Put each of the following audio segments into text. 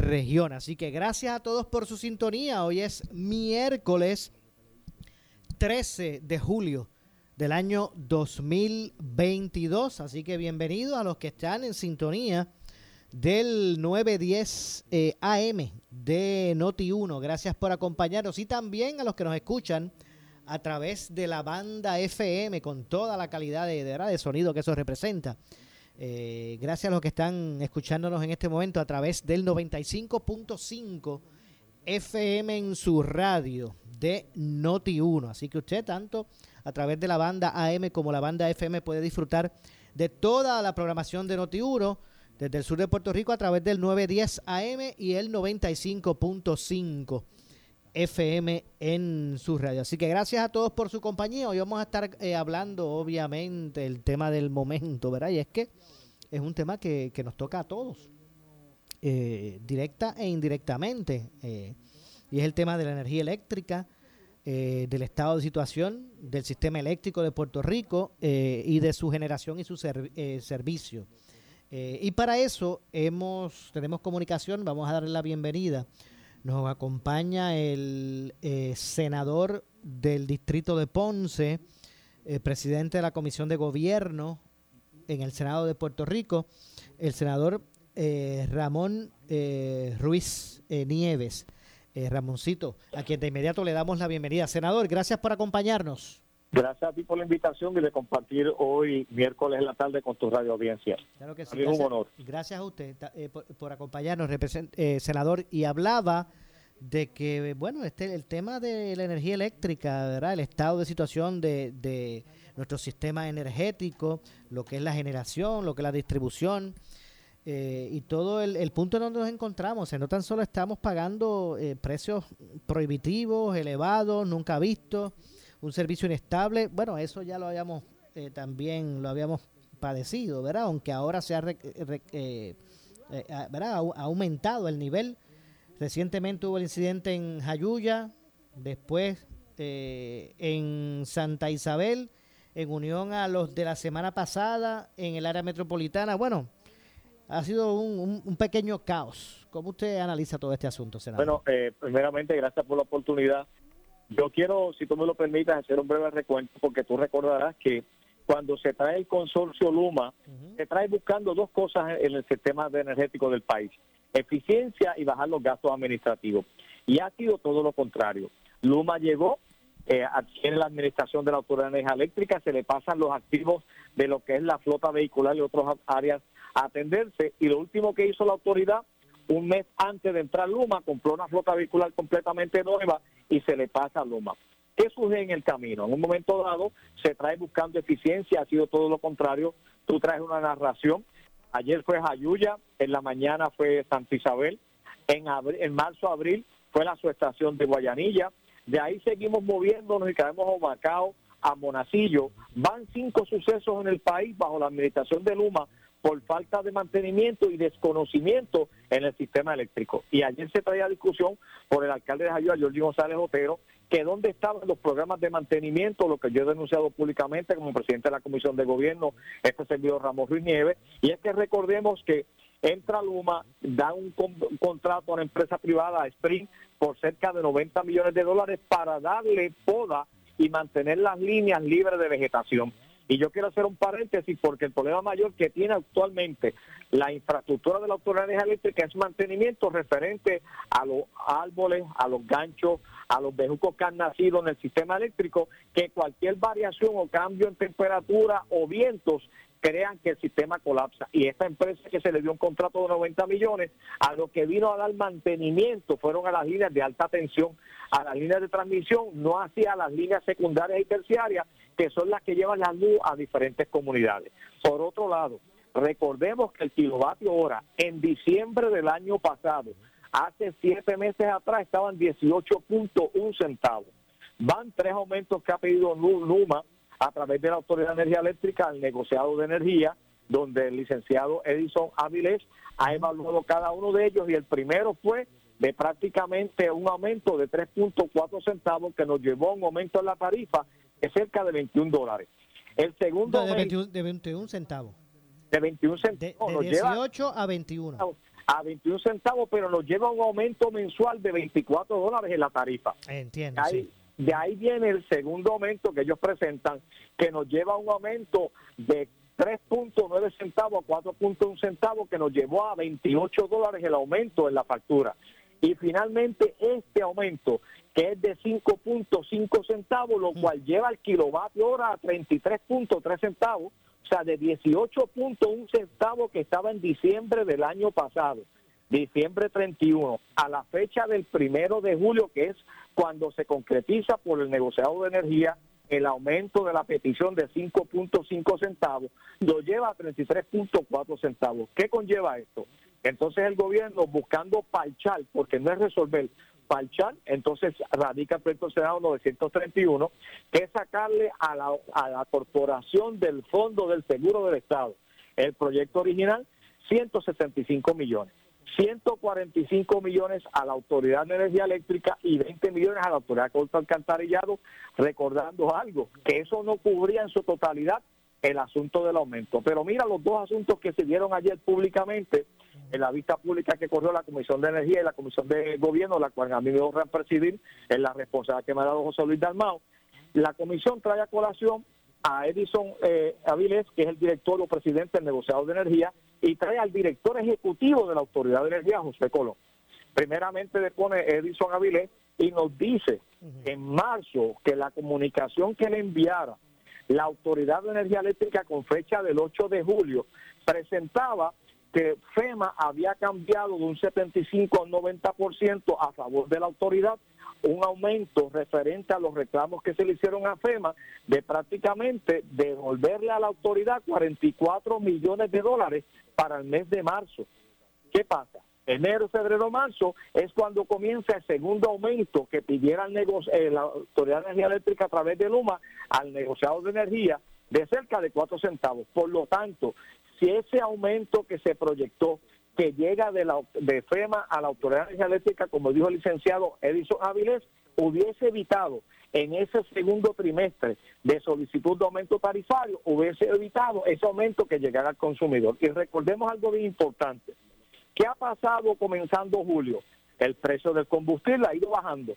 región. Así que gracias a todos por su sintonía. Hoy es miércoles 13 de julio del año 2022. Así que bienvenidos a los que están en sintonía del 910 eh, AM de Noti 1. Gracias por acompañarnos y también a los que nos escuchan a través de la banda FM con toda la calidad de, de sonido que eso representa. Eh, gracias a los que están escuchándonos en este momento a través del 95.5 FM en su radio de Noti 1. Así que usted tanto a través de la banda AM como la banda FM puede disfrutar de toda la programación de Noti 1 desde el sur de Puerto Rico a través del 910 AM y el 95.5 FM en su radio. Así que gracias a todos por su compañía. Hoy vamos a estar eh, hablando, obviamente, el tema del momento, ¿verdad? Y es que es un tema que, nos toca a todos, eh, directa e indirectamente. Eh, y es el tema de la energía eléctrica, del estado de situación del sistema eléctrico de Puerto Rico y de su generación y su servicio. Y para eso tenemos comunicación, vamos a darle la bienvenida. Nos acompaña el eh, senador del distrito de Ponce, eh, presidente de la Comisión de Gobierno en el Senado de Puerto Rico, el senador Ramón Ruiz Nieves. Ramoncito, a quien de inmediato le damos la bienvenida. Senador, gracias por acompañarnos. Gracias a ti por la invitación y de compartir hoy, miércoles en la tarde, con tu radio audiencia. Claro que sí. Es un honor. Gracias a usted eh, por, acompañarnos, eh, senador. Y hablaba de que, bueno, este el tema de la energía eléctrica, ¿verdad? El estado de situación de, de nuestro sistema energético, lo que es la generación, lo que es la distribución. Eh, y todo el, el, punto en donde nos encontramos, no tan solo estamos pagando precios prohibitivos, elevados, nunca vistos, un servicio inestable. Bueno, eso ya lo habíamos eh, también lo habíamos padecido, ¿verdad? Aunque ahora se ha, eh, eh, ¿verdad? ha aumentado el nivel. Recientemente hubo el incidente en Jayuya, después en Santa Isabel, en unión a los de la semana pasada en el área metropolitana. Bueno, ha sido un, un, pequeño caos. ¿Cómo usted analiza todo este asunto, senador? Bueno, primeramente, gracias por la oportunidad. Yo quiero, si tú me lo permitas, hacer un breve recuento porque tú recordarás que cuando se trae el consorcio Luma, se trae buscando dos cosas en el sistema energético del país, eficiencia y bajar los gastos administrativos. Y ha sido todo lo contrario. Luma llegó, eh, adquiere la administración de la Autoridad de Energía Eléctrica, se le pasan los activos de lo que es la flota vehicular y otras áreas a atenderse. Y lo último que hizo la autoridad, un mes antes de entrar Luma, compró una flota vehicular completamente nueva y se le pasa a Luma. ¿Qué surge en el camino? En un momento dado se trae buscando eficiencia, ha sido todo lo contrario. Tú traes una narración. Ayer fue Jayuya, en la mañana fue Santa Isabel, en, en marzo, abril fue la subestación de Guayanilla. De ahí seguimos moviéndonos y caemos a Macao, a Monacillo. Van cinco sucesos en el país bajo la administración de Luma por falta de mantenimiento y desconocimiento en el sistema eléctrico. Y ayer se traía discusión por el alcalde de Jayuya, Jorge González Otero, que dónde estaban los programas de mantenimiento, lo que yo he denunciado públicamente como presidente de la Comisión de Gobierno, este servidor Ramos Ruiz Nieves, y es que recordemos que entra Luma, da un, contrato a una empresa privada, a Spring, por cerca de 90 millones de dólares para darle poda y mantener las líneas libres de vegetación. Y yo quiero hacer un paréntesis porque el problema mayor que tiene actualmente la infraestructura de la Autoridad de Eléctrica es mantenimiento referente a los árboles, a los ganchos, a los bejucos que han nacido en el sistema eléctrico, que cualquier variación o cambio en temperatura o vientos crean que el sistema colapsa. Y esta empresa que se le dio un contrato de 90 millones, a lo que vino a dar mantenimiento fueron a las líneas de alta tensión, a las líneas de transmisión, no hacia las líneas secundarias y terciarias, que son las que llevan la luz a diferentes comunidades. Por otro lado, recordemos que el kilovatio hora en diciembre del año pasado, hace siete meses atrás, estaban 18.1 centavos. Van tres aumentos que ha pedido Numa a través de la Autoridad de Energía Eléctrica al negociado de energía, donde el licenciado Edison Avilés ha evaluado cada uno de ellos y el primero fue de prácticamente un aumento de 3.4 centavos que nos llevó a un aumento en la tarifa de cerca de 21 dólares. El segundo... de, 21, centavos. De 21 centavos. De, 18 a 21. A 21 centavos, pero nos lleva a un aumento mensual de 24 dólares en la tarifa. Entiendo. De ahí viene el segundo aumento que ellos presentan, que nos lleva a un aumento de 3.9 centavos a 4.1 centavos, que nos llevó a 28 dólares el aumento en la factura. Y finalmente este aumento, que es de 5.5 centavos, lo mm. cual lleva el kilovatio hora a 33.3 centavos, o sea, de 18.1 centavos que estaba en diciembre del año pasado, diciembre 31, a la fecha del primero de julio, que es cuando se concretiza por el negociado de energía el aumento de la petición de 5.5 centavos, lo lleva a 33.4 centavos. ¿Qué conlleva esto? Entonces el gobierno buscando parchar, porque no es resolver, parchar, entonces radica el proyecto Senado 931, que es sacarle a la, a la corporación del Fondo del Seguro del Estado, el proyecto original, 165 millones. 145 millones a la Autoridad de Energía Eléctrica y 20 millones a la Autoridad de Corto Alcantarillado, recordando algo, que eso no cubría en su totalidad el asunto del aumento. Pero mira los dos asuntos que se dieron ayer públicamente en la vista pública que corrió la Comisión de Energía y la Comisión de Gobierno, la cual a mí me honra presidir, en la responsabilidad que me ha dado José Luis Dalmao. La comisión trae a colación a Edison eh, Avilés, que es el director o presidente del negociado de energía, y trae al director ejecutivo de la Autoridad de Energía, José Colón. Primeramente le pone Edison Avilés y nos dice en marzo que la comunicación que le enviara la Autoridad de Energía Eléctrica con fecha del 8 de julio presentaba que FEMA había cambiado de un 75 al 90% a favor de la autoridad, un aumento referente a los reclamos que se le hicieron a FEMA de prácticamente devolverle a la autoridad 44 millones de dólares para el mes de marzo. ¿Qué pasa? Enero, febrero, marzo es cuando comienza el segundo aumento que pidiera el eh, la Autoridad de Energía Eléctrica a través de Luma al negociado de energía de cerca de 4 centavos. Por lo tanto, si ese aumento que se proyectó, que llega de, la, de FEMA a la Autoridad de Eléctrica, como dijo el licenciado Edison Avilés, hubiese evitado en ese segundo trimestre de solicitud de aumento tarifario, hubiese evitado ese aumento que llegara al consumidor. Y recordemos algo bien importante. ¿Qué ha pasado comenzando julio? El precio del combustible ha ido bajando.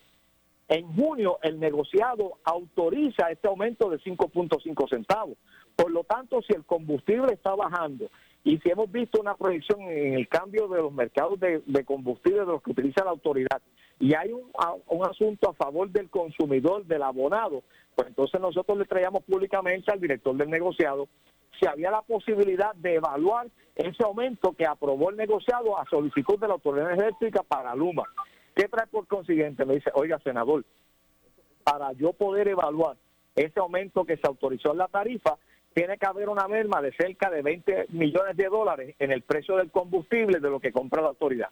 En junio el negociado autoriza este aumento de 5.5 centavos. Por lo tanto, si el combustible está bajando y si hemos visto una proyección en el cambio de los mercados de, combustible de los que utiliza la autoridad y hay un, un, asunto a favor del consumidor, del abonado, pues entonces nosotros le traíamos públicamente al director del negociado si había la posibilidad de evaluar ese aumento que aprobó el negociado a solicitud de la autoridad eléctrica para Luma. ¿Qué trae por consiguiente? Me dice, oiga, senador, para yo poder evaluar ese aumento que se autorizó en la tarifa, tiene que haber una merma de cerca de 20 millones de dólares en el precio del combustible de lo que compra la autoridad.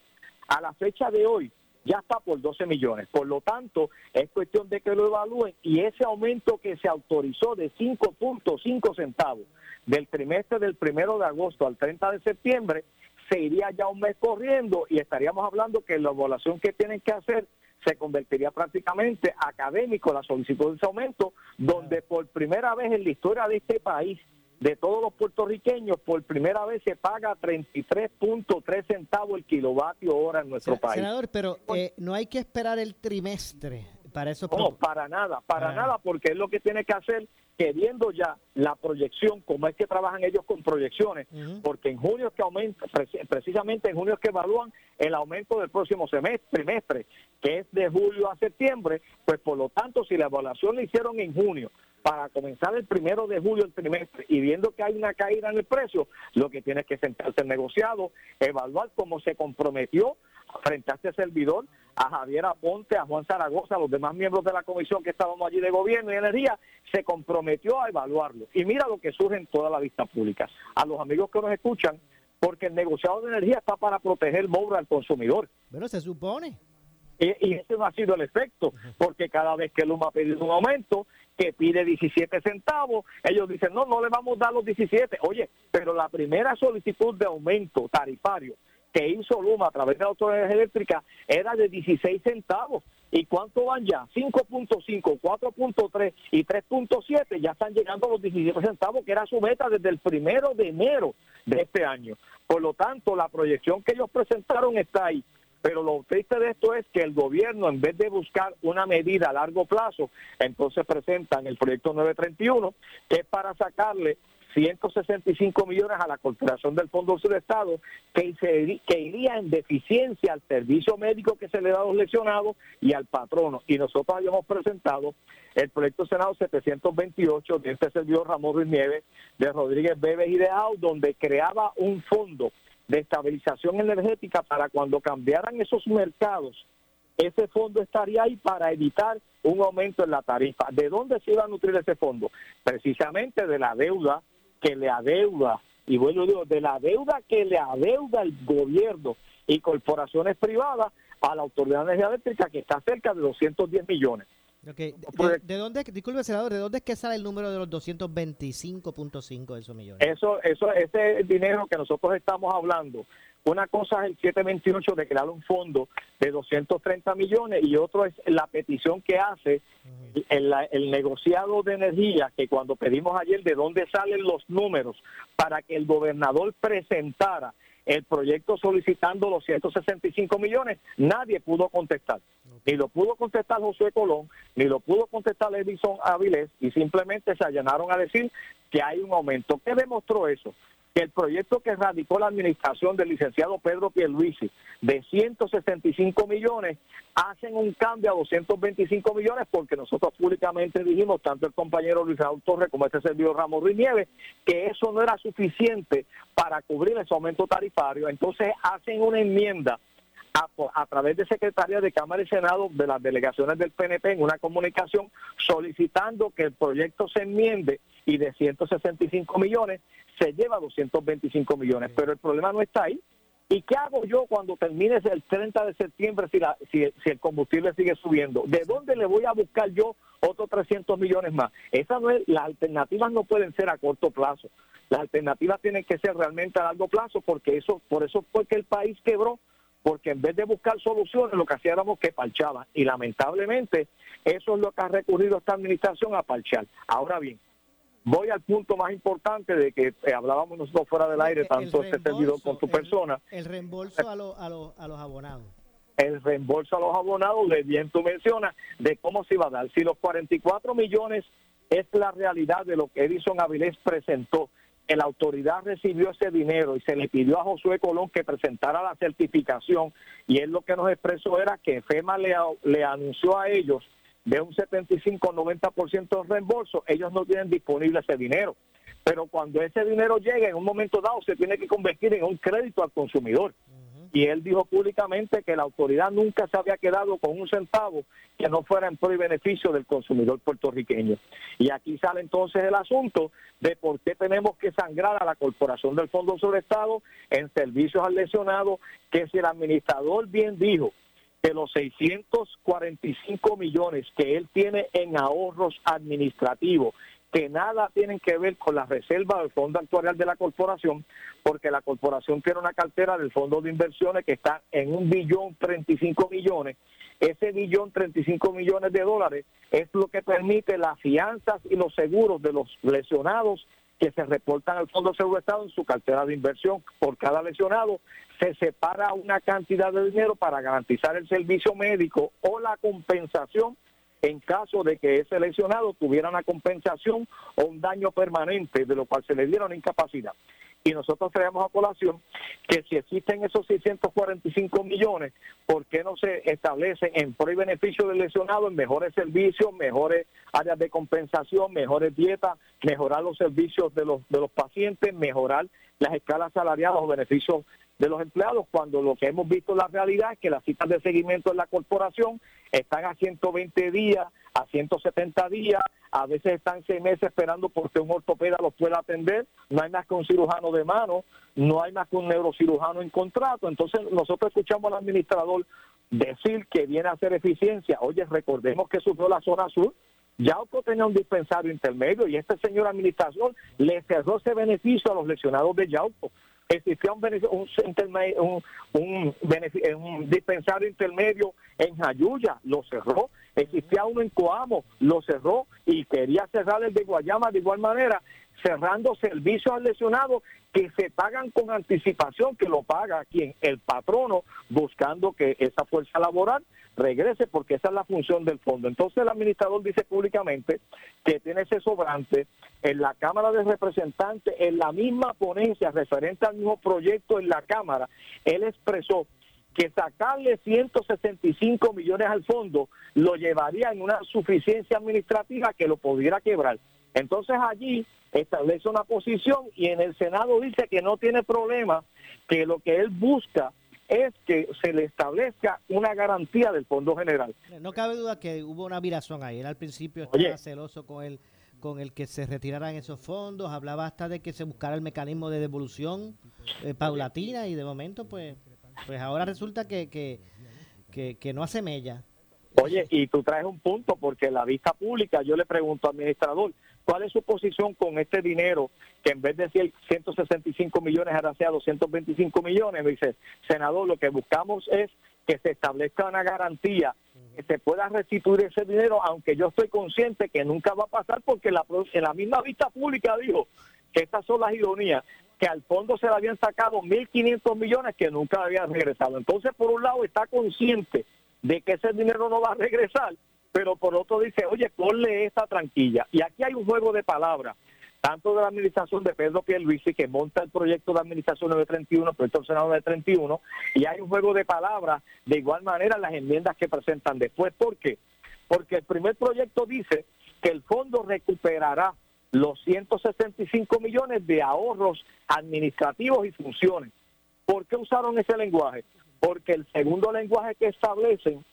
A la fecha de hoy ya está por 12 millones. Por lo tanto, es cuestión de que lo evalúen y ese aumento que se autorizó de 5.5 centavos del trimestre del primero de agosto al 30 de septiembre se iría ya un mes corriendo y estaríamos hablando que la evaluación que tienen que hacer se convertiría prácticamente académico la solicitud de ese aumento, donde por primera vez en la historia de este país, de todos los puertorriqueños, por primera vez se paga 33.3 centavos el kilovatio hora en nuestro país. Senador, pero eh, no hay que esperar el trimestre para eso. No, para nada, para, nada, porque es lo que tiene que hacer que viendo ya la proyección, como es que trabajan ellos con proyecciones, porque en junio es que aumenta, precisamente en junio es que evalúan el aumento del próximo semestre, trimestre, que es de julio a septiembre, pues por lo tanto, si la evaluación la hicieron en junio, para comenzar el primero de julio el trimestre y viendo que hay una caída en el precio, lo que tiene que sentarse el negociado, evaluar cómo se comprometió frente a este servidor, a Javier Aponte, a Juan Zaragoza, a los demás miembros de la comisión que estábamos allí de gobierno y energía, se comprometió a evaluarlo. Y mira lo que surge en toda la vista pública. A los amigos que nos escuchan, porque el negociado de energía está para proteger el al consumidor. Pero se supone. Y, ese no ha sido el efecto, porque cada vez que Luma ha pedido un aumento, que pide 17 centavos, ellos dicen, no, no le vamos a dar los 17. Oye, pero la primera solicitud de aumento tarifario que hizo Luma a través de la autoridad eléctrica era de 16 centavos. ¿Y cuánto van ya? 5.5, 4.3 y 3.7 ya están llegando a los 17 centavos, que era su meta desde el primero de enero de este año. Por lo tanto, la proyección que ellos presentaron está ahí. Pero lo triste de esto es que el gobierno, en vez de buscar una medida a largo plazo, entonces presentan el proyecto 931, que es para sacarle 165 millones a la Corporación del Fondo Sur Estado, que, que iría en deficiencia al servicio médico que se le da a los lesionados y al patrono. Y nosotros habíamos presentado el proyecto Senado 728 de este servidor Ramón Ruiz Nieves, de Rodríguez Bebes y de AU, donde creaba un fondo de estabilización energética para cuando cambiaran esos mercados, ese fondo estaría ahí para evitar un aumento en la tarifa. ¿De dónde se iba a nutrir ese fondo? Precisamente de la deuda que le adeuda, y bueno, digo, de la deuda que le adeuda el gobierno y corporaciones privadas a la Autoridad de Energía Eléctrica, que está cerca de 210 millones. ¿De, dónde, disculpe, senador, de dónde es que sale el número de los 225.5 de esos millones? Eso, eso, ese dinero que nosotros estamos hablando. Una cosa es el 728 de crear un fondo de 230 millones y otro es la petición que hace el, el, negociado de energía, que cuando pedimos ayer de dónde salen los números para que el gobernador presentara el proyecto solicitando los 165 millones, nadie pudo contestar. Ni lo pudo contestar José Colón, ni lo pudo contestar Edison Avilés, y simplemente se allanaron a decir que hay un aumento. ¿Qué demostró eso? Que el proyecto que radicó la administración del licenciado Pedro Pierluisi de 165 millones hacen un cambio a 225 millones porque nosotros públicamente dijimos, tanto el compañero Luis Raúl Torres como este servidor Ramos Ruiz Nieves, que eso no era suficiente para cubrir ese aumento tarifario. Entonces hacen una enmienda a, a, través de Secretaría de Cámara y Senado de las delegaciones del PNP en una comunicación solicitando que el proyecto se enmiende y de 165 millones se lleva 225 millones. Pero el problema no está ahí. ¿Y qué hago yo cuando termine el 30 de septiembre si, la, si, el combustible sigue subiendo? ¿De dónde le voy a buscar yo otros 300 millones más? Esa no es, las alternativas no pueden ser a corto plazo. Las alternativas tienen que ser realmente a largo plazo porque eso, por eso fue que el país quebró, porque en vez de buscar soluciones lo que hacíamos que parchaba. Y lamentablemente eso es lo que ha recurrido esta administración a parchar. Ahora bien, voy al punto más importante de que eh, hablábamos nosotros fuera del aire, tanto este servidor con tu persona. El reembolso a, a, a los abonados. El reembolso a los abonados, de bien tú mencionas, de cómo se iba a dar. Si los 44 millones es la realidad de lo que Edison Avilés presentó, la autoridad recibió ese dinero y se le pidió a Josué Colón que presentara la certificación y él lo que nos expresó era que FEMA le, le anunció a ellos de un 75-90% de reembolso, ellos no tienen disponible ese dinero. Pero cuando ese dinero llega en un momento dado, se tiene que convertir en un crédito al consumidor. Y él dijo públicamente que la autoridad nunca se había quedado con un centavo que no fuera en pro y beneficio del consumidor puertorriqueño. Y aquí sale entonces el asunto de por qué tenemos que sangrar a la Corporación del Fondo sobre Estado en servicios al lesionado, que si el administrador bien dijo que los 645 millones que él tiene en ahorros administrativos, que nada tienen que ver con la reserva del fondo actuarial de la corporación, porque la corporación tiene una cartera del fondo de inversiones que está en un billón 35 millones. Ese billón 35 millones de dólares es lo que permite las fianzas y los seguros de los lesionados que se reportan al Fondo de Seguro Estado en su cartera de inversión. Por cada lesionado se separa una cantidad de dinero para garantizar el servicio médico o la compensación en caso de que ese lesionado tuviera una compensación o un daño permanente, de lo cual se le diera una incapacidad. Y nosotros traemos a colación que si existen esos 645 millones, ¿por qué no se establece en pro y beneficio del lesionado en mejores servicios, mejores áreas de compensación, mejores dietas, mejorar los servicios de los, de los pacientes, mejorar las escalas salariales o beneficios de los empleados, cuando lo que hemos visto en la realidad es que las citas de seguimiento en la corporación están a 120 días, a 170 días, a veces están seis meses esperando porque un ortopeda los pueda atender, no hay más que un cirujano de mano, no hay más que un neurocirujano en contrato, entonces nosotros escuchamos al administrador decir que viene a hacer eficiencia, oye, recordemos que sufrió la zona sur, Yauco tenía un dispensario intermedio y este señor administración le cerró ese beneficio a los lesionados de Yauco existía un, un, un, un, dispensario intermedio en Jayuya, lo cerró. Existía uno en Coamo, lo cerró y quería cerrar el de Guayama de igual manera, cerrando servicios al lesionado que se pagan con anticipación, que lo paga quien, el patrono, buscando que esa fuerza laboral regrese porque esa es la función del fondo. Entonces el administrador dice públicamente que tiene ese sobrante en la Cámara de Representantes, en la misma ponencia referente al mismo proyecto en la Cámara, él expresó que sacarle 165 millones al fondo lo llevaría en una suficiencia administrativa que lo pudiera quebrar. Entonces allí establece una posición y en el Senado dice que no tiene problema, que lo que él busca es que se le establezca una garantía del Fondo General. No cabe duda que hubo una viración ahí. Él al principio estaba celoso con el, con el que se retiraran esos fondos, hablaba hasta de que se buscara el mecanismo de devolución eh, paulatina y de momento pues pues ahora resulta que, que, que, no hace mella. Oye, y tú traes un punto porque la vista pública yo le pregunto al administrador, ¿cuál es su posición con este dinero que en vez de 165 millones ahora sea 225 millones? Me dice, senador, lo que buscamos es que se establezca una garantía que se pueda restituir ese dinero, aunque yo estoy consciente que nunca va a pasar porque la, en la misma vista pública dijo que estas son las ironías, que al fondo se le habían sacado 1.500 millones que nunca habían regresado. Entonces, por un lado, está consciente de que ese dinero no va a regresar, pero por otro dice, oye, ponle esta tranquila. Y aquí hay un juego de palabras, tanto de la administración de Pedro Pierluisi, que monta el proyecto de administración 931, el proyecto del Senado 931, y hay un juego de palabras de igual manera las enmiendas que presentan después. ¿Por qué? Porque el primer proyecto dice que el fondo recuperará los 165 millones de ahorros administrativos y funciones. ¿Por qué usaron ese lenguaje? Porque el segundo lenguaje que establecen,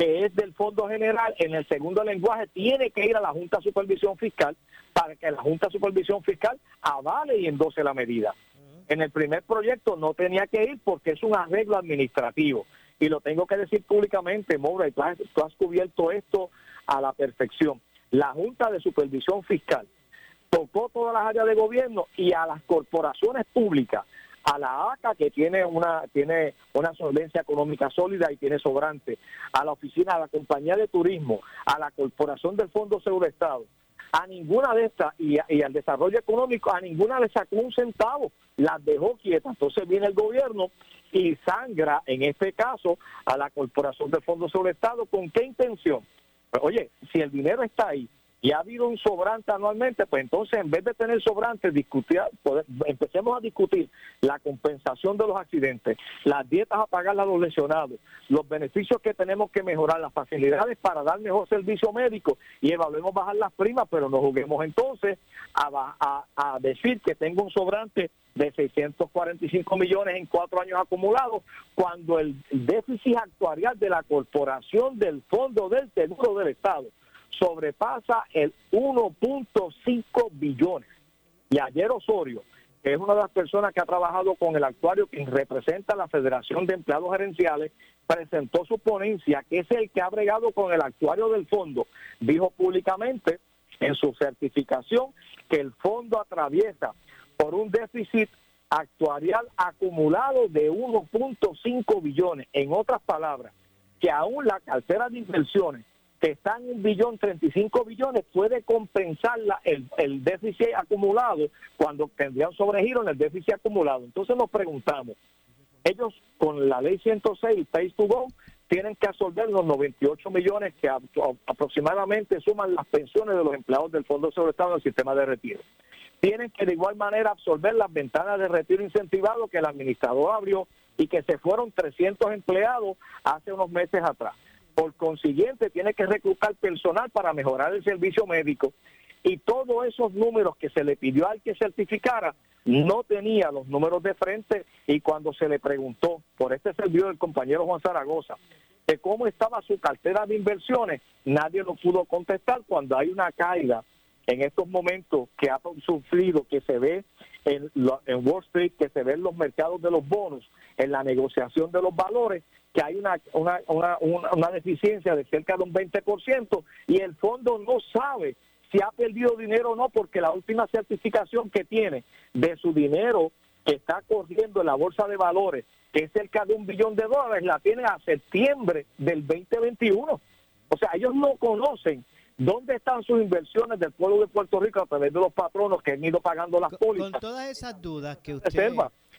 que es del Fondo General, en el segundo lenguaje tiene que ir a la Junta de Supervisión Fiscal para que la Junta de Supervisión Fiscal avale y endose la medida. En el primer proyecto no tenía que ir porque es un arreglo administrativo. Y lo tengo que decir públicamente, Moura, y tú has cubierto esto a la perfección. La Junta de Supervisión Fiscal tocó todas las áreas de gobierno y a las corporaciones públicas, a la ACA que tiene una tiene una solvencia económica sólida y tiene sobrante, a la oficina, a la compañía de turismo, a la corporación del Fondo Seguro Estado, a ninguna de estas y, al desarrollo económico, a ninguna le sacó un centavo, las dejó quietas. Entonces viene el gobierno y sangra, en este caso, a la corporación del Fondo Seguro Estado. ¿Con qué intención? Pues, oye, si el dinero está ahí, y ha habido un sobrante anualmente, pues entonces en vez de tener sobrante, discutir, empecemos a discutir la compensación de los accidentes, las dietas a pagar a los lesionados, los beneficios que tenemos que mejorar, las facilidades para dar mejor servicio médico y evaluemos bajar las primas, pero no juguemos entonces a, a decir que tengo un sobrante de 645 millones en cuatro años acumulados, cuando el déficit actuarial de la corporación del Fondo del Seguro del Estado sobrepasa el 1.5 billones. Y ayer Osorio, que es una de las personas que ha trabajado con el actuario que representa la Federación de Empleados Gerenciales, presentó su ponencia, que es el que ha bregado con el actuario del fondo, dijo públicamente en su certificación que el fondo atraviesa por un déficit actuarial acumulado de 1.5 billones. En otras palabras, que aún la cartera de inversiones que está en un billón, 35 billones, puede compensar el, el déficit acumulado cuando tendrían sobregiro en el déficit acumulado. Entonces nos preguntamos, ellos con la ley 106, Pay to Go, tienen que absorber los 98 millones que aproximadamente suman las pensiones de los empleados del Fondo sobre Estado del sistema de retiro. Tienen que de igual manera absorber las ventanas de retiro incentivado que el administrador abrió y que se fueron 300 empleados hace unos meses atrás. Por consiguiente, tiene que reclutar personal para mejorar el servicio médico. Y todos esos números que se le pidió al que certificara no tenía los números de frente. Y cuando se le preguntó por este servidor del compañero Juan Zaragoza de cómo estaba su cartera de inversiones, nadie lo pudo contestar. Cuando hay una caída en estos momentos que ha sufrido, que se ve en, en Wall Street, que se ve en los mercados de los bonos, en la negociación de los valores, que hay una, una, una, una deficiencia de cerca de un 20% y el fondo no sabe si ha perdido dinero o no, porque la última certificación que tiene de su dinero que está corriendo en la bolsa de valores, que es cerca de un billón de dólares, la tiene a septiembre del 2021. O sea, ellos no conocen dónde están sus inversiones del pueblo de Puerto Rico a través de los patronos que han ido pagando las pólizas. Con todas esas dudas que usted,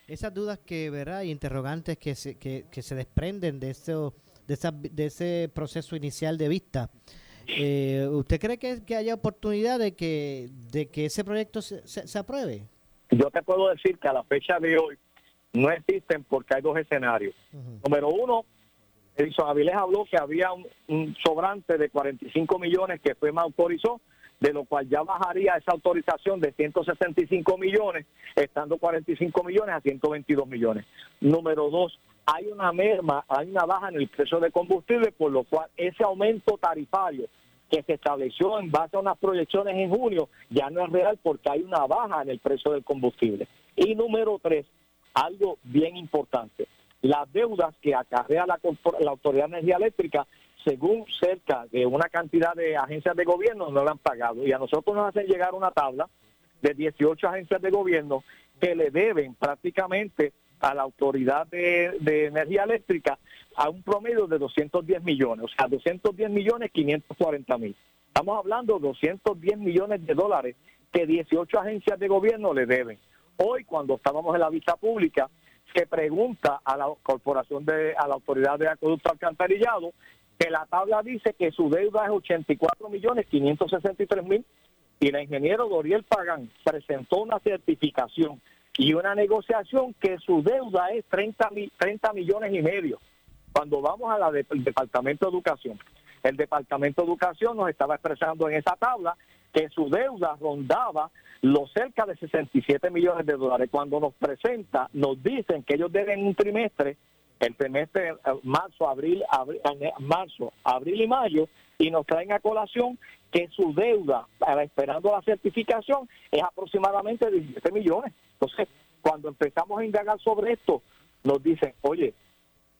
esas dudas que verá y interrogantes que se, que, que se desprenden de, eso, de, esa, de ese proceso inicial de vista, eh, ¿Usted cree que, que, haya oportunidad de que, de que ese proyecto se, se, apruebe? Yo te puedo decir que a la fecha de hoy no existen porque hay dos escenarios. Número uno, Edison Avilés habló que había un, sobrante de 45 millones que FEMA autorizó, de lo cual ya bajaría esa autorización de 165 millones, estando 45 millones a 122 millones. Número dos, hay una merma, hay una baja en el precio de combustible, por lo cual ese aumento tarifario que se estableció en base a unas proyecciones en junio ya no es real porque hay una baja en el precio del combustible. Y número tres, algo bien importante, las deudas que acarrea la, la Autoridad de Energía Eléctrica, según cerca de una cantidad de agencias de gobierno, no la han pagado. Y a nosotros nos hacen llegar una tabla de 18 agencias de gobierno que le deben prácticamente a la Autoridad de, Energía Eléctrica a un promedio de 210 millones, o sea, 210 millones 540 mil. Estamos hablando de 210 millones de dólares que 18 agencias de gobierno le deben. Hoy, cuando estábamos en la vista pública, se pregunta a la corporación de, a la autoridad de acueducto alcantarillado, que la tabla dice que su deuda es 84 millones 563 mil y la ingeniero Doriel Pagán presentó una certificación y una negociación que su deuda es 30, 30 millones y medio. Cuando vamos a la del Departamento de Educación, el Departamento de Educación nos estaba expresando en esa tabla que su deuda rondaba los cerca de 67 millones de dólares. Cuando nos presenta, nos dicen que ellos deben un trimestre, el trimestre eh, marzo, abril, abril, eh, marzo, abril y mayo, y nos traen a colación que su deuda, esperando la certificación, es aproximadamente 17 millones. Entonces, cuando empezamos a indagar sobre esto, nos dicen, oye,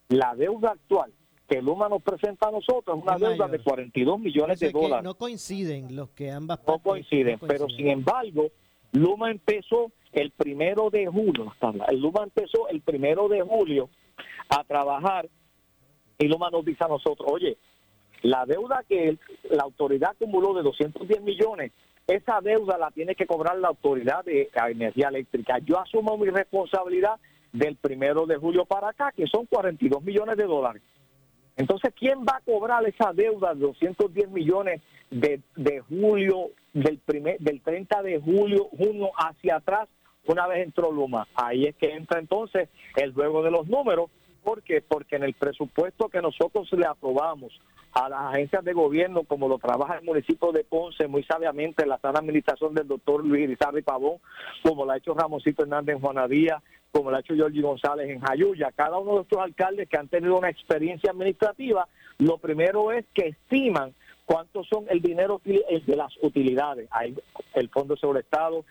la deuda actual que Luma nos presenta a nosotros es una deuda de 42 millones de dólares. No coinciden los que ambas no coinciden, pero sin embargo, Luma empezó el primero de julio, el Luma empezó el primero de julio a trabajar y Luma nos dice a nosotros, oye, la deuda que la autoridad acumuló de 210 millones, esa deuda la tiene que cobrar la autoridad de energía eléctrica. Yo asumo mi responsabilidad del primero de julio para acá, que son 42 millones de dólares. Entonces, ¿quién va a cobrar esa deuda de 210 millones de, de julio, del, primer, del 30 de julio, junio hacia atrás, una vez entró Luma? Ahí es que entra entonces el juego de los números. ¿Por qué? Porque en el presupuesto que nosotros le aprobamos a las agencias de gobierno, como lo trabaja el municipio de Ponce muy sabiamente, la sana administración del doctor Luis Irizarry Pavón, como lo ha hecho Ramoncito Hernández en Juanadía, como lo ha hecho Jorge González en Jayuya. Cada uno de estos alcaldes que han tenido una experiencia administrativa, lo primero es que estiman cuántos son el dinero de las utilidades. Hay el Fondo sobre Estado,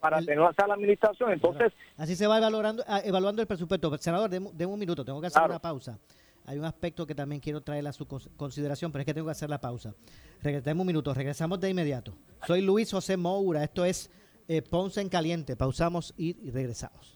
para tener una sala administración. Entonces, así se va evaluando, ah, evaluando el presupuesto. Senador, de un minuto, tengo que hacer una pausa hay un aspecto que también quiero traer a su consideración, pero es que tengo que hacer la pausa. Regresemos un minuto, regresamos de inmediato. Soy Luis José Moura, esto es eh, Ponce en Caliente. Pausamos y, regresamos.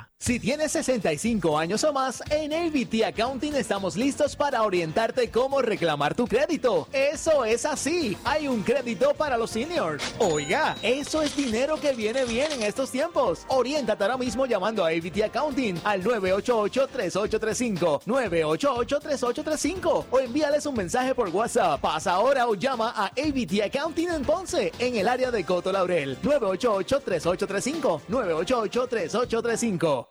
있다. Si tienes 65 años o más, en ABT Accounting estamos listos para orientarte cómo reclamar tu crédito. Eso es así. Hay un crédito para los seniors. Oiga, eso es dinero que viene bien en estos tiempos. Oriéntate ahora mismo llamando a ABT Accounting al 988-3835, 988-3835 o envíales un mensaje por WhatsApp. Pasa ahora o llama a ABT Accounting en Ponce, en el área de Coto Laurel, 988-3835, 988-3835.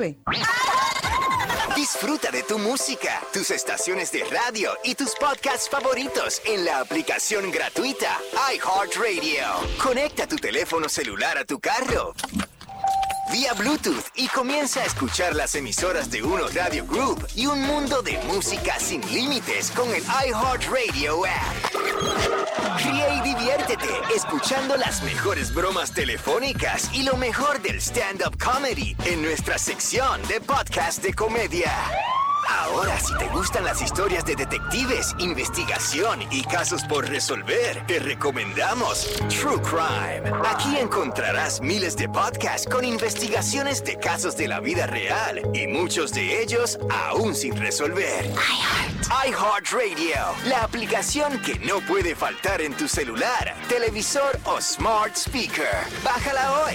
1120 Disfruta de tu música, tus estaciones de radio y tus podcasts favoritos en la aplicación gratuita iHeartRadio. Conecta tu teléfono celular a tu carro vía Bluetooth y comienza a escuchar las emisoras de Uno Radio Group y un mundo de música sin límites con el iHeartRadio app. Ríe y diviértete escuchando las mejores bromas telefónicas y lo mejor del stand-up comedy en nuestra sección de podcast de comedia. Ahora, si te gustan las historias de detectives, investigación y casos por resolver, te recomendamos True Crime. Aquí encontrarás miles de podcasts con investigaciones de casos de la vida real y muchos de ellos aún sin resolver. iHeart. iHeart Radio, la aplicación que no puede faltar en tu celular, televisor o smart speaker. Bájala hoy.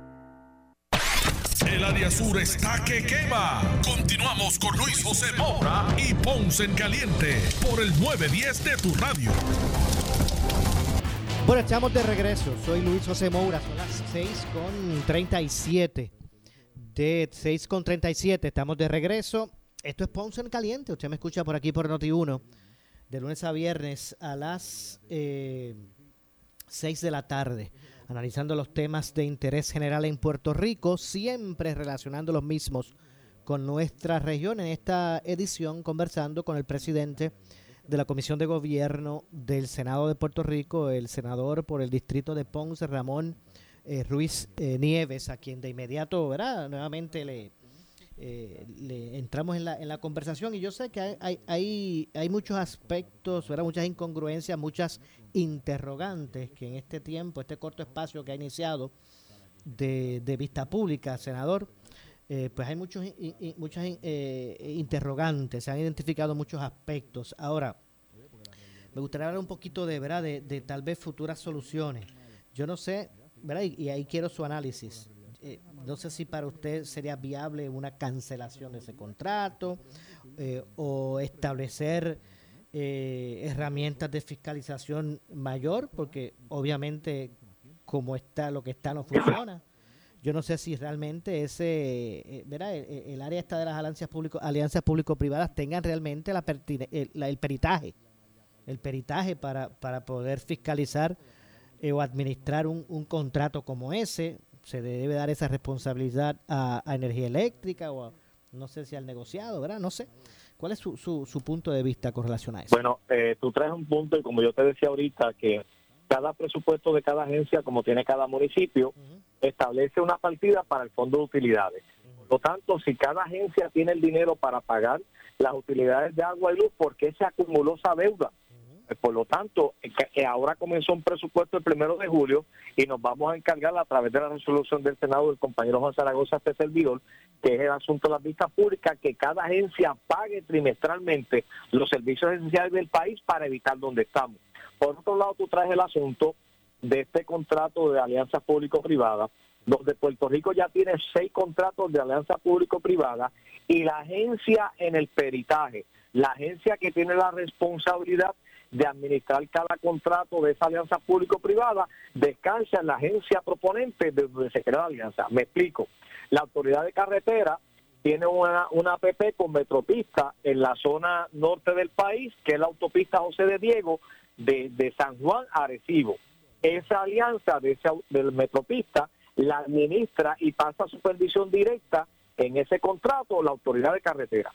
El área sur está que quema. Continuamos con Luis José Moura y Ponce en Caliente por el 910 de tu radio. Bueno, estamos de regreso. Soy Luis José Moura. Son las 6 con 37. De 6 con 37. Estamos de regreso. Esto es Ponce en Caliente. Usted me escucha por aquí por Noti1. De lunes a viernes a las eh, 6 de la tarde. Analizando los temas de interés general en Puerto Rico. Siempre relacionando los mismos con nuestra región. En esta edición conversando con el presidente de la Comisión de Gobierno del Senado de Puerto Rico, el senador por el distrito de Ponce, Ramón eh, Ruiz eh, Nieves, a quien de inmediato, ¿verdad? Nuevamente le, eh, le entramos en la, en la conversación y yo sé que hay, hay, hay, muchos aspectos, ¿verdad? muchas incongruencias, muchas interrogantes que en este tiempo, este corto espacio que ha iniciado de, de vista pública, senador, pues hay muchos muchas interrogantes, se han identificado muchos aspectos. Ahora, me gustaría hablar un poquito de, ¿verdad? De, de tal vez futuras soluciones. Yo no sé, ¿verdad? Y ahí quiero su análisis. Eh, no sé si para usted sería viable una cancelación de ese contrato eh, o establecer eh, herramientas de fiscalización mayor, porque obviamente como está lo que está no funciona. Yo no sé si realmente ese, eh, ¿verdad? El, área esta de las alianzas público, alianzas público-privadas tengan realmente la, el, la, el peritaje, el peritaje para, para poder fiscalizar eh, o administrar un, un, contrato como ese. Se debe dar esa responsabilidad a, a, energía eléctrica o a, no sé si al negociado, ¿verdad? No sé. ¿Cuál es su, su, su punto de vista con relación a eso? Bueno, eh, tú traes un punto y como yo te decía ahorita que cada presupuesto de cada agencia, como tiene cada municipio, uh -huh. establece una partida para el fondo de utilidades. Uh -huh. Por lo tanto, si cada agencia tiene el dinero para pagar las utilidades de agua y luz, ¿por qué se acumuló esa deuda? -huh. Por lo tanto, ahora comenzó un presupuesto el primero de julio y nos vamos a encargar a través de la resolución del Senado del compañero Juan Zaragoza, este servidor, que es el asunto de las vistas públicas, que cada agencia pague trimestralmente los servicios esenciales del país para evitar donde estamos. Por otro lado, tú traes el asunto de este contrato de alianza público-privada, donde Puerto Rico ya tiene seis contratos de alianza público-privada y la agencia en el peritaje, la agencia que tiene la responsabilidad de administrar cada contrato de esa alianza público-privada, descansa en la agencia proponente de donde se crea la alianza. Me explico. La autoridad de carretera tiene una, una APP con Metropista en la zona norte del país, que es la autopista José de Diego, de, de San Juan a Arecibo. Esa alianza de ese, del Metropista la administra y pasa supervisión directa en ese contrato la autoridad de carretera.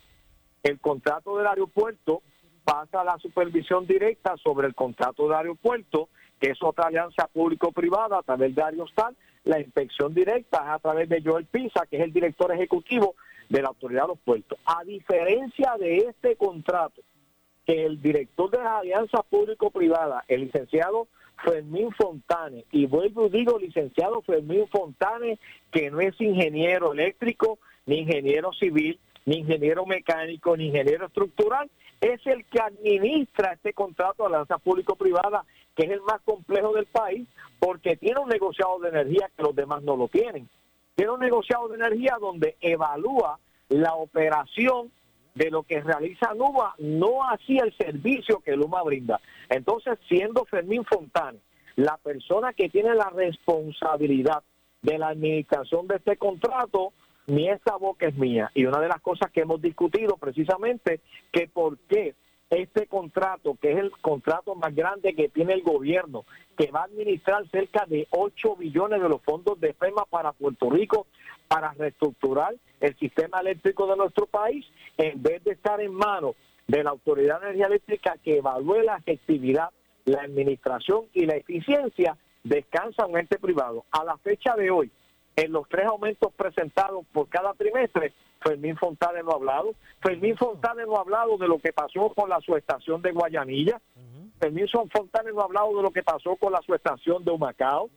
El contrato del aeropuerto pasa la supervisión directa sobre el contrato del aeropuerto, que es otra alianza público-privada a través de Ariostal. La inspección directa es a través de Joel Pisa, que es el director ejecutivo de la autoridad de los puertos. A diferencia de este contrato, que el director de la alianza público-privada, el licenciado Fermín Fontane, y vuelvo y digo licenciado Fermín Fontane, que no es ingeniero eléctrico, ni ingeniero civil, ni ingeniero mecánico, ni ingeniero estructural, es el que administra este contrato de alianza público-privada, que es el más complejo del país, porque tiene un negociado de energía que los demás no lo tienen. Tiene un negociado de energía donde evalúa la operación de lo que realiza Luma, no así el servicio que Luma brinda. Entonces, siendo Fermín Fontana la persona que tiene la responsabilidad de la administración de este contrato, ni esa boca es mía. Y una de las cosas que hemos discutido precisamente, que por qué este contrato, que es el contrato más grande que tiene el gobierno, que va a administrar cerca de 8 billones de los fondos de FEMA para Puerto Rico, para reestructurar el sistema eléctrico de nuestro país, en vez de estar en manos de la Autoridad de Energía Eléctrica que evalúe la efectividad, la administración y la eficiencia, descansa un ente privado. A la fecha de hoy, en los tres aumentos presentados por cada trimestre, Fermín Fontane no ha hablado. Fermín Fontane no ha hablado de lo que pasó con la subestación de Guayanilla. Fermín Fontane no ha hablado de lo que pasó con la subestación de Humacao,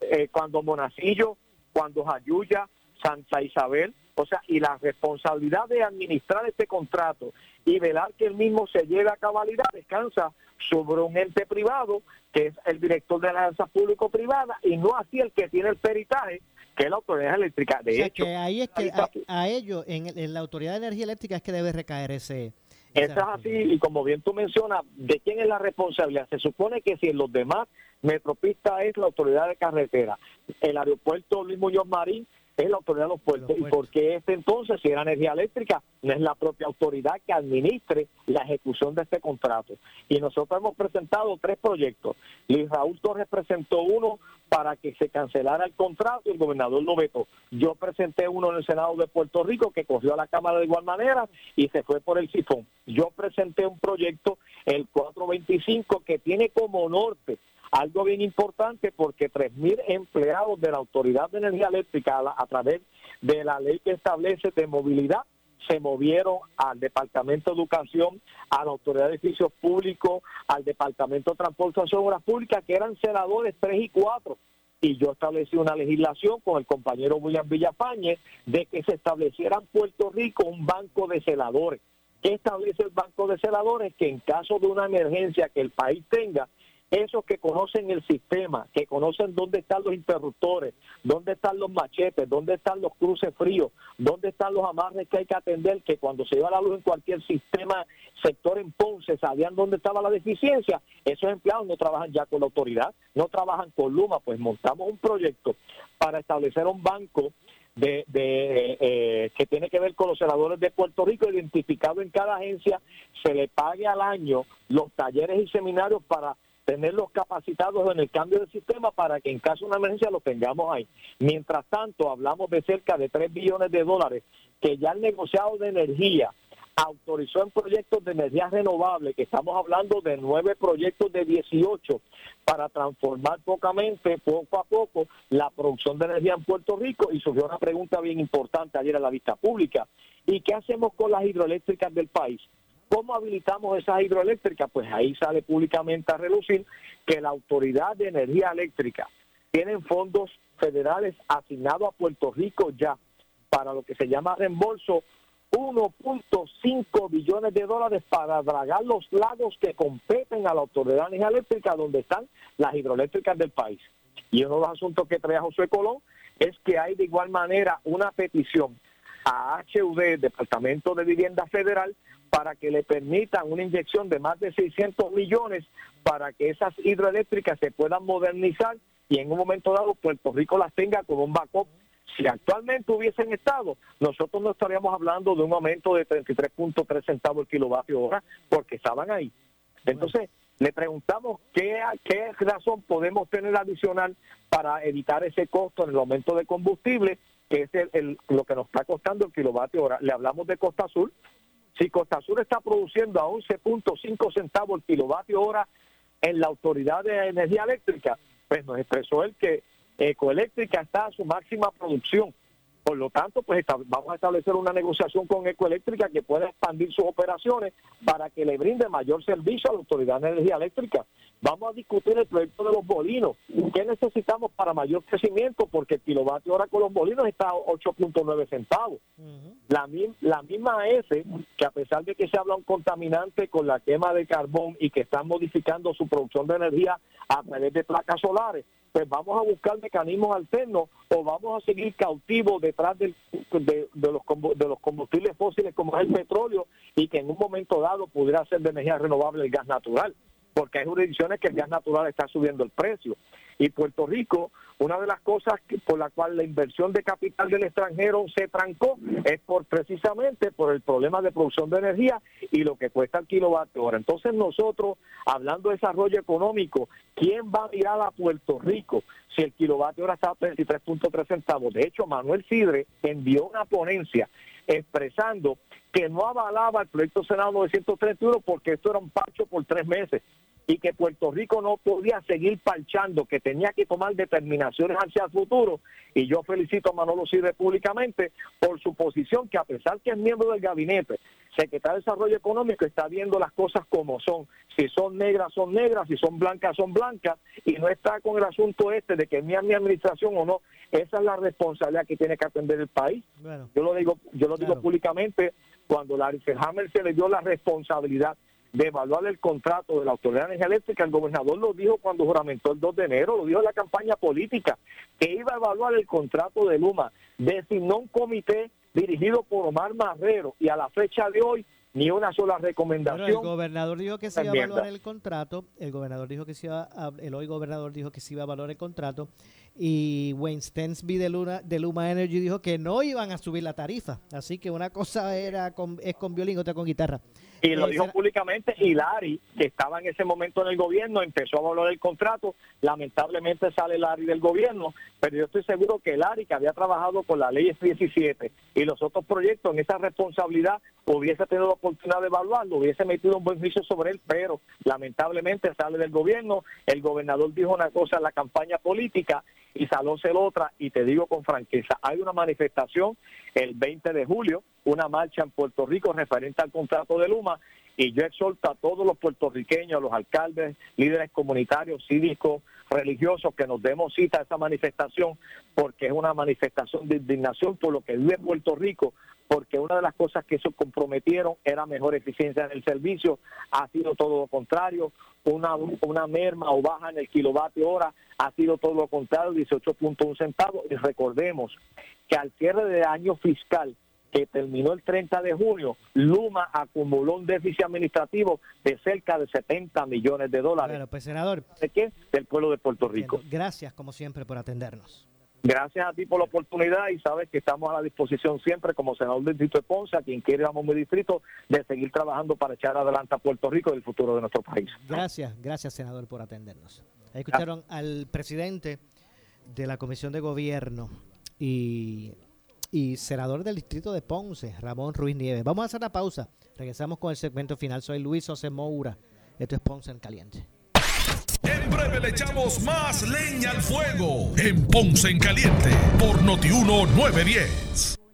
eh, cuando Monacillo, cuando Jayuya, Santa Isabel. O sea, y la responsabilidad de administrar este contrato y velar que el mismo se lleve a cabalidad descansa sobre un ente privado que es el director de la alianza público-privada y no así el que tiene el peritaje que es la autoridad eléctrica. De o sea, hecho, que ahí es que a, a ellos, en, en, la autoridad de energía eléctrica es que debe recaer ese. Eso es así, y como bien tú mencionas, ¿de quién es la responsabilidad? Se supone que si en los demás Metropista es la autoridad de carretera. El aeropuerto Luis Muñoz Marín es la autoridad de los puertos. ¿Y por qué este entonces, si era energía eléctrica, no es la propia autoridad que administre la ejecución de este contrato? Y nosotros hemos presentado tres proyectos. Luis Raúl Torres presentó uno para que se cancelara el contrato y el gobernador lo vetó. Yo presenté uno en el Senado de Puerto Rico que cogió a la Cámara de igual manera y se fue por el sifón. Yo presenté un proyecto, el 425, que tiene como norte algo bien importante porque 3.000 empleados de la Autoridad de Energía Eléctrica a, través de la ley que establece de movilidad se movieron al Departamento de Educación, a la Autoridad de Edificios Públicos, al Departamento de Transportación y Obras Públicas, que eran senadores 3 y 4. Y yo establecí una legislación con el compañero William Villafañez de que se estableciera en Puerto Rico un banco de celadores. ¿Qué establece el banco de celadores? Que en caso de una emergencia que el país tenga, esos que conocen el sistema, que conocen dónde están los interruptores, dónde están los machetes, dónde están los cruces fríos, dónde están los amarres que hay que atender, que cuando se iba la luz en cualquier sistema, sector en Ponce, sabían dónde estaba la deficiencia, esos empleados no trabajan ya con la autoridad, no trabajan con Luma, pues montamos un proyecto para establecer un banco de, de eh, que tiene que ver con los senadores de Puerto Rico, identificado en cada agencia, se le pague al año los talleres y seminarios para tenerlos capacitados en el cambio de sistema para que en caso de una emergencia los tengamos ahí. Mientras tanto, hablamos de cerca de 3 billones de dólares que ya el negociado de energía autorizó en proyectos de energía renovable, que estamos hablando de nueve proyectos de 18 para transformar pocamente, poco a poco, la producción de energía en Puerto Rico. Y surgió una pregunta bien importante ayer en la vista pública. ¿Y qué hacemos con las hidroeléctricas del país? ¿Cómo habilitamos esas hidroeléctricas? Pues ahí sale públicamente a relucir que la Autoridad de Energía Eléctrica tiene fondos federales asignados a Puerto Rico ya para lo que se llama reembolso 1.5 billones de dólares para dragar los lagos que competen a la Autoridad de Energía Eléctrica donde están las hidroeléctricas del país. Y uno de los asuntos que trae José Colón es que hay de igual manera una petición a HUD, Departamento de Vivienda Federal, para que le permitan una inyección de más de 600 millones para que esas hidroeléctricas se puedan modernizar y en un momento dado Puerto Rico las tenga como un backup. Si actualmente hubiesen estado, nosotros no estaríamos hablando de un aumento de 33.3 centavos el kilovatio hora porque estaban ahí. Entonces, le preguntamos qué, razón podemos tener adicional para evitar ese costo en el aumento de combustible, que es el, lo que nos está costando el kilovatio hora. Le hablamos de Costa Azul, si Costa Sur está produciendo a 11.5 centavos el kilovatio hora en la Autoridad de Energía Eléctrica, pues nos expresó él que Ecoeléctrica está a su máxima producción. Por lo tanto, pues vamos a establecer una negociación con Ecoeléctrica que pueda expandir sus operaciones para que le brinde mayor servicio a la Autoridad de Energía Eléctrica. Vamos a discutir el proyecto de los bolinos. ¿Qué necesitamos para mayor crecimiento? Porque el kilovatio hora con los bolinos está a 8.9 centavos. la, la misma S, que a pesar de que se habla un contaminante con la quema de carbón y que están modificando su producción de energía a través de placas solares, pues vamos a buscar mecanismos alternos o vamos a seguir cautivos detrás de, de, los, de los combustibles fósiles como es el petróleo y que en un momento dado pudiera ser de energía renovable el gas natural porque hay jurisdicciones que el gas natural está subiendo el precio. Y Puerto Rico, una de las cosas por la cual la inversión de capital del extranjero se trancó es por precisamente por el problema de producción de energía y lo que cuesta el kilovatio hora. Entonces nosotros, hablando de desarrollo económico, ¿quién va a mirar a Puerto Rico si el kilovatio hora está a 33.3 centavos? De hecho, Manuel Sidre envió una ponencia expresando que no avalaba el proyecto Senado 931 porque esto era un pacho por tres meses y que Puerto Rico no podía seguir parchando, que tenía que tomar determinaciones hacia el futuro. Y yo felicito a Manolo Sidre públicamente por su posición, que a pesar que es miembro del gabinete, secretario de Desarrollo Económico, está viendo las cosas como son. Si son negras, son negras, si son blancas, son blancas, y no está con el asunto este de que es mi administración o no. Esa es la responsabilidad que tiene que atender el país. yo lo digo, yo lo digo públicamente, cuando la Hammer se le dio la responsabilidad de evaluar el contrato de la Autoridad de Energía Eléctrica. El gobernador lo dijo cuando juramentó el 2 de enero, lo dijo en la campaña política, que iba a evaluar el contrato de Luma. Designó un comité dirigido por Omar Marrero y a la fecha de hoy ni una sola Pero el recomendación. gobernador dijo que se iba a evaluar el contrato. El gobernador dijo que se iba a, el hoy gobernador dijo que se iba a evaluar el contrato. Y Wayne Stensby de Luna, de Luma Energy dijo que no iban a subir la tarifa. Así que una cosa era con, es con violín, otra con guitarra. Y lo dijo públicamente y Larry, que estaba en ese momento en el gobierno, empezó a valorar el contrato. Lamentablemente sale Larry del gobierno, pero yo estoy seguro que Larry, que había trabajado con la ley 17 y los otros proyectos en esa responsabilidad, hubiese tenido la oportunidad de evaluarlo, hubiese metido un buen juicio sobre él, pero lamentablemente sale del gobierno. El gobernador dijo una cosa en la campaña política y salóse la otra. Y te digo con franqueza, hay una manifestación el 20 de julio, una marcha en Puerto Rico referente al contrato de Luma. Y yo exhorto a todos los puertorriqueños, a los alcaldes, líderes comunitarios, cívicos, religiosos, que nos demos cita a esa manifestación, porque es una manifestación de indignación por lo que vive Puerto Rico, porque una de las cosas que se comprometieron era mejor eficiencia en el servicio, ha sido todo lo contrario, una, una merma o baja en el kilovatio hora, ha sido todo lo contrario, 18.1 centavos, y recordemos que al cierre de año fiscal, que terminó el 30 de junio, Luma acumuló un déficit administrativo de cerca de 70 millones de dólares. Bueno, pues senador, ¿De qué? Del pueblo de Puerto Rico. gracias como siempre por atendernos. Gracias a ti por la oportunidad y sabes que estamos a la disposición siempre como senador del distrito de Ponce, a quien quiere vamos mi distrito, de seguir trabajando para echar adelante a Puerto Rico y el futuro de nuestro país. Gracias, gracias senador por atendernos. Ahí escucharon al presidente de la Comisión de Gobierno y, y senador del distrito de Ponce, Ramón Ruiz Nieves. Vamos a hacer la pausa. Regresamos con el segmento final. Soy Luis José Moura. Esto es Ponce en Caliente. En breve le echamos más leña al fuego en Ponce en Caliente por Notiuno 910.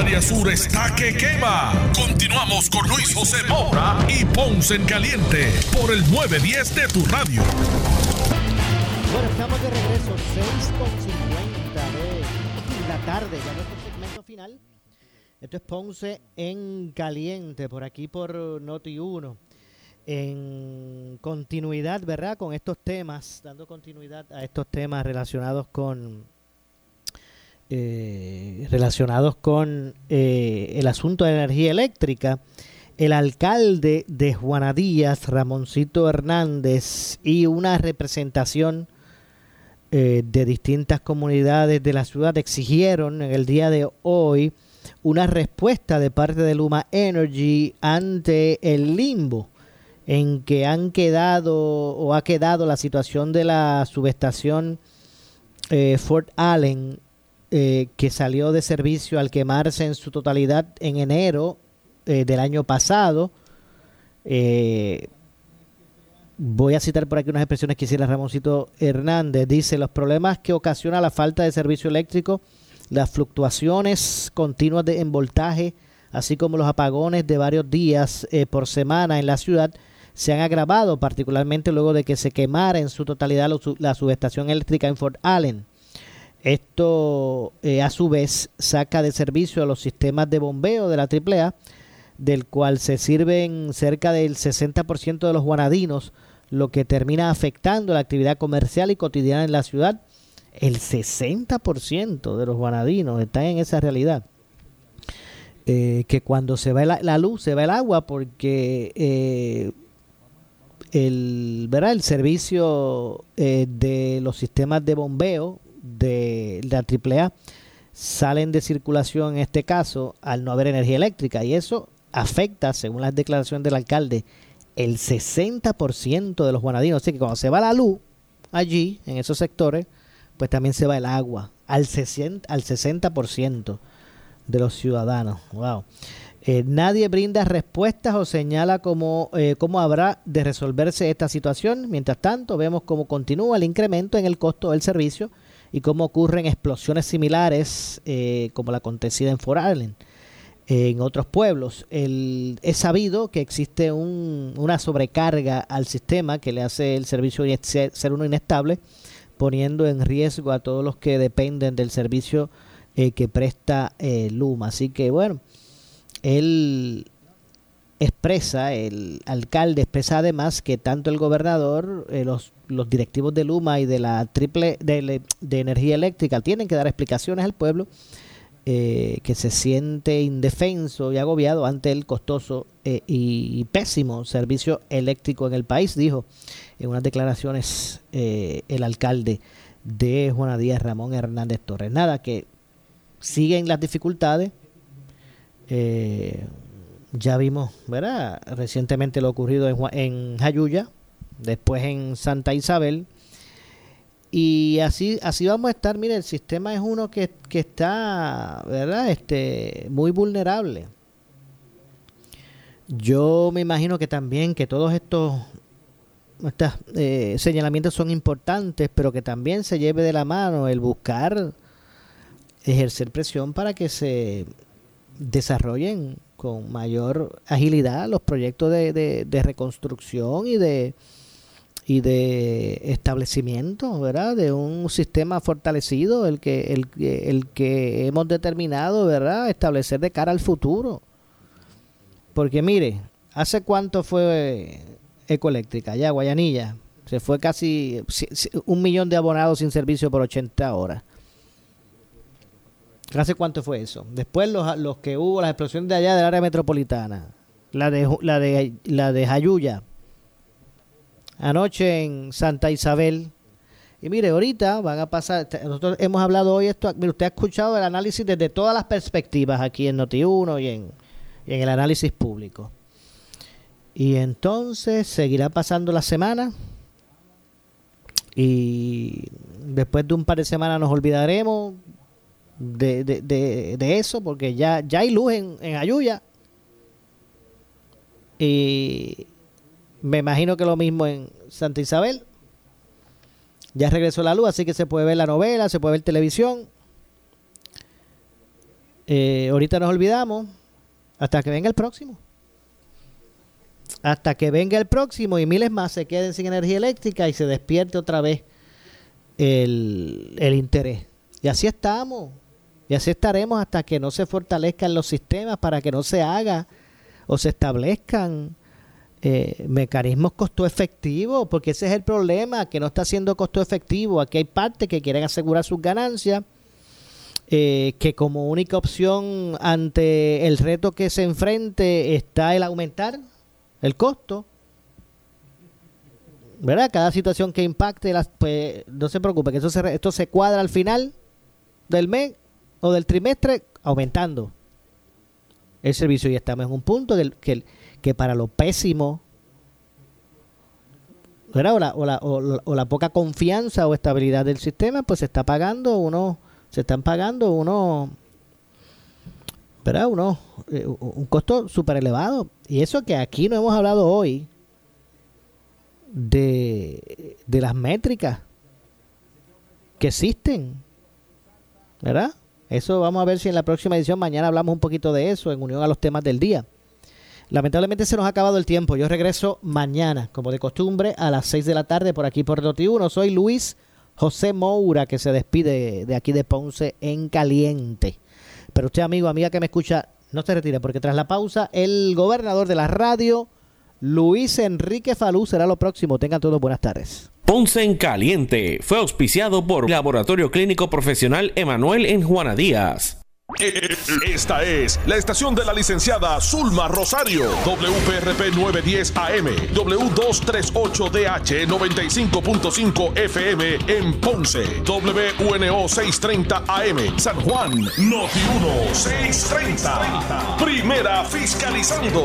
Área sur está que quema. Continuamos con Luis José Moura y Ponce en Caliente por el 910 de tu radio. Bueno, estamos de regreso, 6.50 de la tarde, ya nuestro segmento final. Esto es Ponce en Caliente, por aquí por Noti1. En continuidad, ¿verdad? Con estos temas, dando continuidad a estos temas relacionados con eh, relacionados con eh, el asunto de energía eléctrica, el alcalde de Juana Díaz, Ramoncito Hernández, y una representación eh, de distintas comunidades de la ciudad exigieron en el día de hoy una respuesta de parte de Luma Energy ante el limbo en que han quedado o ha quedado la situación de la subestación eh, Fort Allen eh, que salió de servicio al quemarse en su totalidad en enero eh, del año pasado. Eh, voy a citar por aquí unas expresiones que hiciera Ramoncito Hernández. Dice, los problemas que ocasiona la falta de servicio eléctrico, las fluctuaciones continuas de, en voltaje, así como los apagones de varios días eh, por semana en la ciudad, se han agravado, particularmente luego de que se quemara en su totalidad la subestación eléctrica en Fort Allen. Esto, eh, a su vez, saca de servicio a los sistemas de bombeo de la AAA, del cual se sirven cerca del 60% de los guanadinos, lo que termina afectando la actividad comercial y cotidiana en la ciudad. El 60% de los guanadinos están en esa realidad. Eh, que cuando se va la, luz, se va el agua, porque eh, el, ¿verdad? el servicio eh, de los sistemas de bombeo de la AAA salen de circulación en este caso al no haber energía eléctrica y eso afecta, según las declaraciones del alcalde, el 60% de los guanadinos. Así que cuando se va la luz allí, en esos sectores, pues también se va el agua al 60%, al 60% de los ciudadanos. Wow. Eh, nadie brinda respuestas o señala cómo, eh, cómo habrá de resolverse esta situación. Mientras tanto, vemos cómo continúa el incremento en el costo del servicio y cómo ocurren explosiones similares eh, como la acontecida en Fort en otros pueblos. El, es sabido que existe un, una sobrecarga al sistema que le hace el servicio ser, uno inestable, poniendo en riesgo a todos los que dependen del servicio que presta Luma. Así que bueno, él expresa, el alcalde expresa además que tanto el gobernador, eh, los, los, directivos de Luma y de la triple de, energía eléctrica tienen que dar explicaciones al pueblo eh, que se siente indefenso y agobiado ante el costoso eh, y, pésimo servicio eléctrico en el país, dijo en unas declaraciones el alcalde de Juana Díaz Ramón Hernández Torres. Nada, que siguen las dificultades ya vimos, ¿verdad? Recientemente lo ocurrido en, en Jayuya, después en Santa Isabel. Y así, así vamos a estar. Mire, el sistema es uno que, que está, ¿verdad? Este, muy vulnerable. Yo me imagino que también que todos estos, eh, señalamientos son importantes, pero que también se lleve de la mano el buscar ejercer presión para que se desarrollen con mayor agilidad los proyectos de, de, reconstrucción y de y de establecimiento, ¿verdad? De un sistema fortalecido, el que, el, el que hemos determinado, ¿verdad? Establecer de cara al futuro. Porque mire, ¿hace cuánto fue Ecoeléctrica? Ya, Guayanilla. Se fue casi un millón de abonados sin servicio por 80 horas. ¿Hace cuánto fue eso? Después los, los que hubo, las explosiones de allá del área metropolitana. La de, la de, la de Jayuya. Anoche en Santa Isabel. Y mire, ahorita van a pasar, nosotros hemos hablado hoy esto, mire, usted ha escuchado el análisis desde todas las perspectivas aquí en Noti1 y en, y en el análisis público. Y entonces seguirá pasando la semana y después de un par de semanas nos olvidaremos, de, de, de, eso, porque ya, ya hay luz en, en Ayuya. Y me imagino que lo mismo en Santa Isabel. Ya regresó la luz, así que se puede ver la novela, se puede ver televisión. Eh, ahorita nos olvidamos hasta que venga el próximo. Hasta que venga el próximo y miles más se queden sin energía eléctrica y se despierte otra vez el, el interés. Y así estamos. Y así estaremos hasta que no se fortalezcan los sistemas para que no se haga o se establezcan eh, mecanismos costo efectivos, porque ese es el problema, que no está siendo costo efectivo. Aquí hay partes que quieren asegurar sus ganancias, eh, que como única opción ante el reto que se enfrente está el aumentar el costo. ¿Verdad? Cada situación que impacte, las, pues no se preocupe, que eso se, esto se cuadra al final del mes o del trimestre aumentando el servicio y estamos en un punto que, para lo pésimo O, la, o, la, poca confianza o estabilidad del sistema pues se está pagando uno se están pagando uno ¿verdad? Uno, eh, un costo súper elevado y eso que aquí no hemos hablado hoy de, de las métricas que existen ¿verdad? Eso vamos a ver si en la próxima edición mañana hablamos un poquito de eso en unión a los temas del día. Lamentablemente se nos ha acabado el tiempo. Yo regreso mañana, como de costumbre, a las 6 de la tarde por aquí por Noti1. Soy Luis José Moura, que se despide de aquí de Ponce en caliente. Pero usted, amigo, amiga que me escucha, no se retire, porque tras la pausa, el gobernador de la radio, Luis Enrique Falú, será lo próximo. Tengan todos buenas tardes. Ponce en Caliente fue auspiciado por Laboratorio Clínico Profesional Emanuel en Juana Díaz. Esta es la estación de la licenciada Zulma Rosario, WPRP 910 AM, W238DH 95.5 FM en Ponce, WNO 630 AM, San Juan, Noti 1 630. Primera fiscalizando.